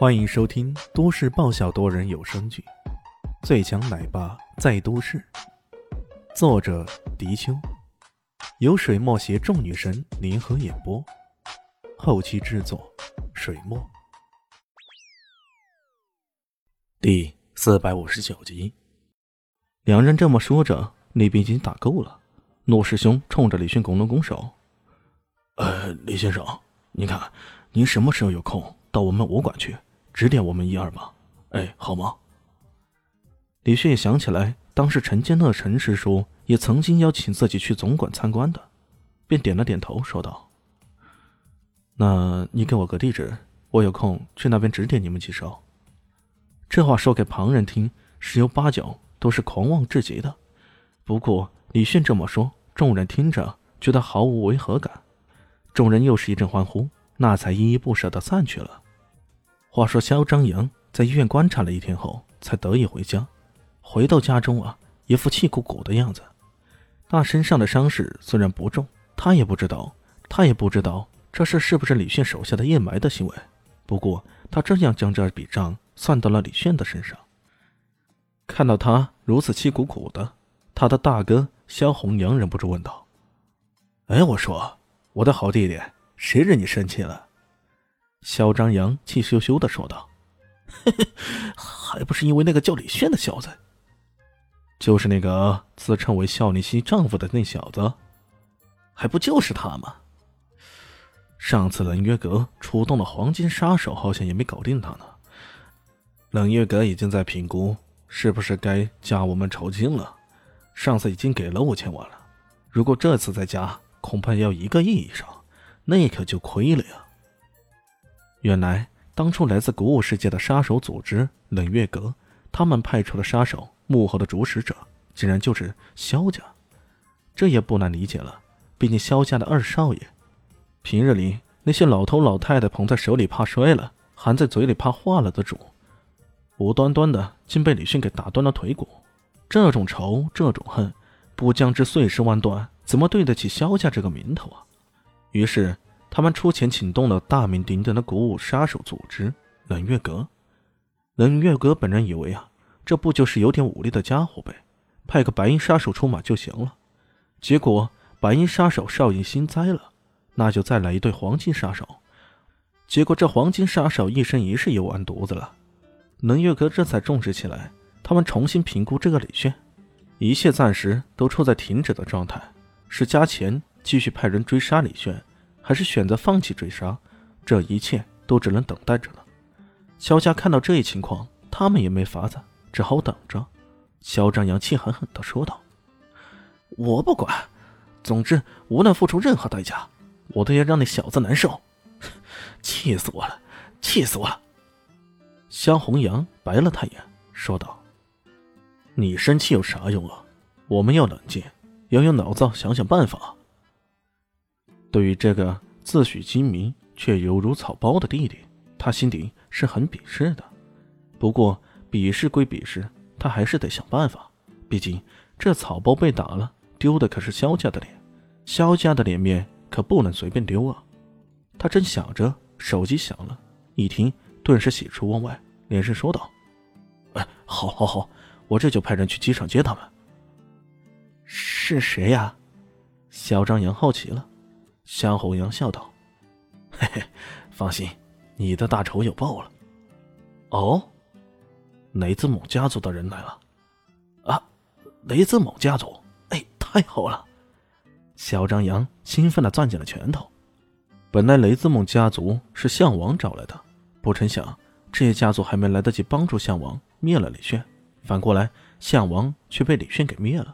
欢迎收听都市爆笑多人有声剧《最强奶爸在都市》，作者：迪秋，由水墨携众女神联合演播，后期制作：水墨。第四百五十九集，两人这么说着，那边已经打够了。陆师兄冲着李迅拱了拱手：“呃，李先生，您看，您什么时候有空到我们武馆去？”指点我们一二吧，哎，好吗？李迅也想起来，当时陈建乐陈师叔也曾经邀请自己去总馆参观的，便点了点头，说道：“那你给我个地址，我有空去那边指点你们几手。”这话说给旁人听，十有八九都是狂妄至极的。不过李迅这么说，众人听着觉得毫无违和感，众人又是一阵欢呼，那才依依不舍的散去了。话说，肖张扬在医院观察了一天后，才得以回家。回到家中啊，一副气鼓鼓的样子。那身上的伤势虽然不重，他也不知道，他也不知道这事是不是李炫手下的叶埋的行为。不过，他这样将这笔账算到了李炫的身上。看到他如此气鼓鼓的，他的大哥肖红阳忍不住问道：“哎，我说，我的好弟弟，谁惹你生气了？”肖张扬气羞羞的说道：“嘿嘿，还不是因为那个叫李炫的小子，就是那个自称为肖丽西丈夫的那小子，还不就是他吗？上次冷月阁出动了黄金杀手，好像也没搞定他呢。冷月阁已经在评估是不是该加我们酬金了。上次已经给了五千万了，如果这次再加，恐怕要一个亿以上，那可就亏了呀。”原来，当初来自古武世界的杀手组织冷月阁，他们派出的杀手幕后的主使者，竟然就是萧家。这也不难理解了，毕竟萧家的二少爷，平日里那些老头老太太捧在手里怕摔了，含在嘴里怕化了的主，无端端的竟被李迅给打断了腿骨。这种仇，这种恨，不将之碎尸万段，怎么对得起萧家这个名头啊？于是。他们出钱请动了大名鼎鼎的古武杀手组织冷月阁。冷月阁本人以为啊，这不就是有点武力的家伙呗，派个白衣杀手出马就行了。结果白衣杀手少爷心栽了，那就再来一对黄金杀手。结果这黄金杀手一生一世也完犊子了。冷月阁这才重视起来，他们重新评估这个李炫，一切暂时都处在停止的状态，是加钱继续派人追杀李炫。还是选择放弃追杀，这一切都只能等待着了。萧家看到这一情况，他们也没法子，只好等着。萧张扬气狠狠地说道：“我不管，总之无论付出任何代价，我都要让那小子难受。气死我了，气死我了！”萧红阳白了他一眼，说道：“你生气有啥用啊？我们要冷静，要用脑子想想办法。”对于这个自诩精明却犹如草包的弟弟，他心底是很鄙视的。不过鄙视归鄙视，他还是得想办法。毕竟这草包被打了，丢的可是萧家的脸，萧家的脸面可不能随便丢啊！他正想着，手机响了，一听顿时喜出望外，连声说道：“哎，好，好，好，我这就派人去机场接他们。”是谁呀？萧张扬好奇了。向红阳笑道：“嘿嘿，放心，你的大仇有报了。”哦，雷子猛家族的人来了！啊，雷子猛家族！哎，太好了！小张扬兴奋的攥紧了拳头。本来雷子猛家族是项王找来的，不成想这些家族还没来得及帮助项王灭了李炫，反过来项王却被李炫给灭了。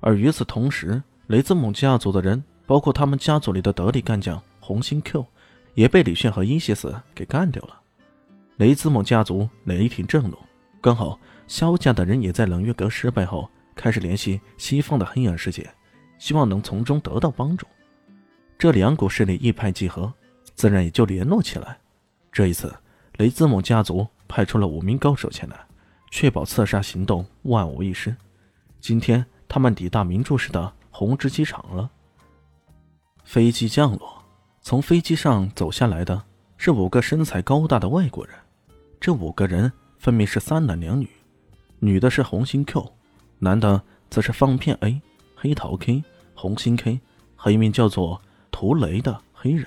而与此同时，雷子猛家族的人。包括他们家族里的得力干将红星 Q，也被李炫和伊西斯给干掉了。雷兹蒙家族雷霆震怒，刚好萧家的人也在冷月阁失败后开始联系西方的黑暗世界，希望能从中得到帮助。这两股势力一拍即合，自然也就联络起来。这一次，雷兹蒙家族派出了五名高手前来，确保刺杀行动万无一失。今天他们抵达明珠市的红之机场了。飞机降落，从飞机上走下来的是五个身材高大的外国人，这五个人分别是三男两女，女的是红心 Q，男的则是方片 A、黑桃 K、红心 K 和一名叫做图雷的黑人。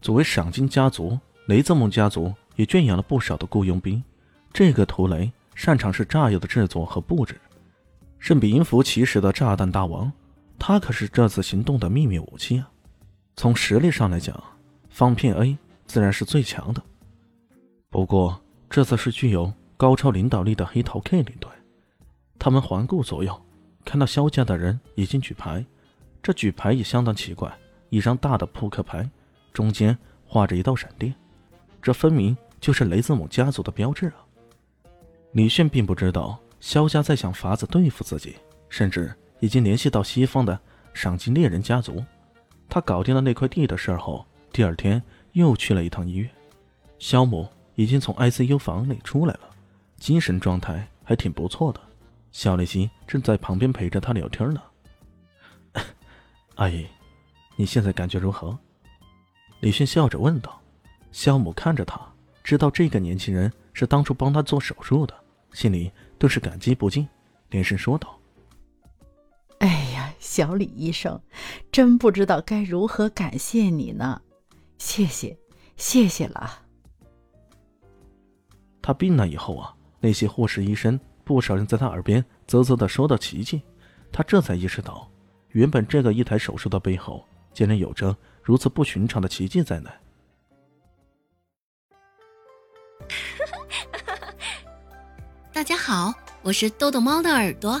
作为赏金家族，雷泽蒙家族也圈养了不少的雇佣兵。这个图雷擅长是炸药的制作和布置，是名副其实的炸弹大王。他可是这次行动的秘密武器啊！从实力上来讲，方片 A 自然是最强的。不过这次是具有高超领导力的黑桃 K 领队。他们环顾左右，看到萧家的人已经举牌，这举牌也相当奇怪，一张大的扑克牌，中间画着一道闪电，这分明就是雷兹姆家族的标志啊！李炫并不知道萧家在想法子对付自己，甚至已经联系到西方的赏金猎人家族。他搞定了那块地的事儿后，第二天又去了一趟医院。肖母已经从 ICU 房里出来了，精神状态还挺不错的。肖立新正在旁边陪着他聊天呢。阿姨，你现在感觉如何？李迅笑着问道。肖母看着他，知道这个年轻人是当初帮他做手术的，心里顿时感激不尽，连声说道：“，小李医生，真不知道该如何感谢你呢，谢谢，谢谢了。”他病了以后啊，那些护士、医生。不少人在他耳边啧啧的说到奇迹，他这才意识到，原本这个一台手术的背后，竟然有着如此不寻常的奇迹在内。大家好，我是豆豆猫的耳朵。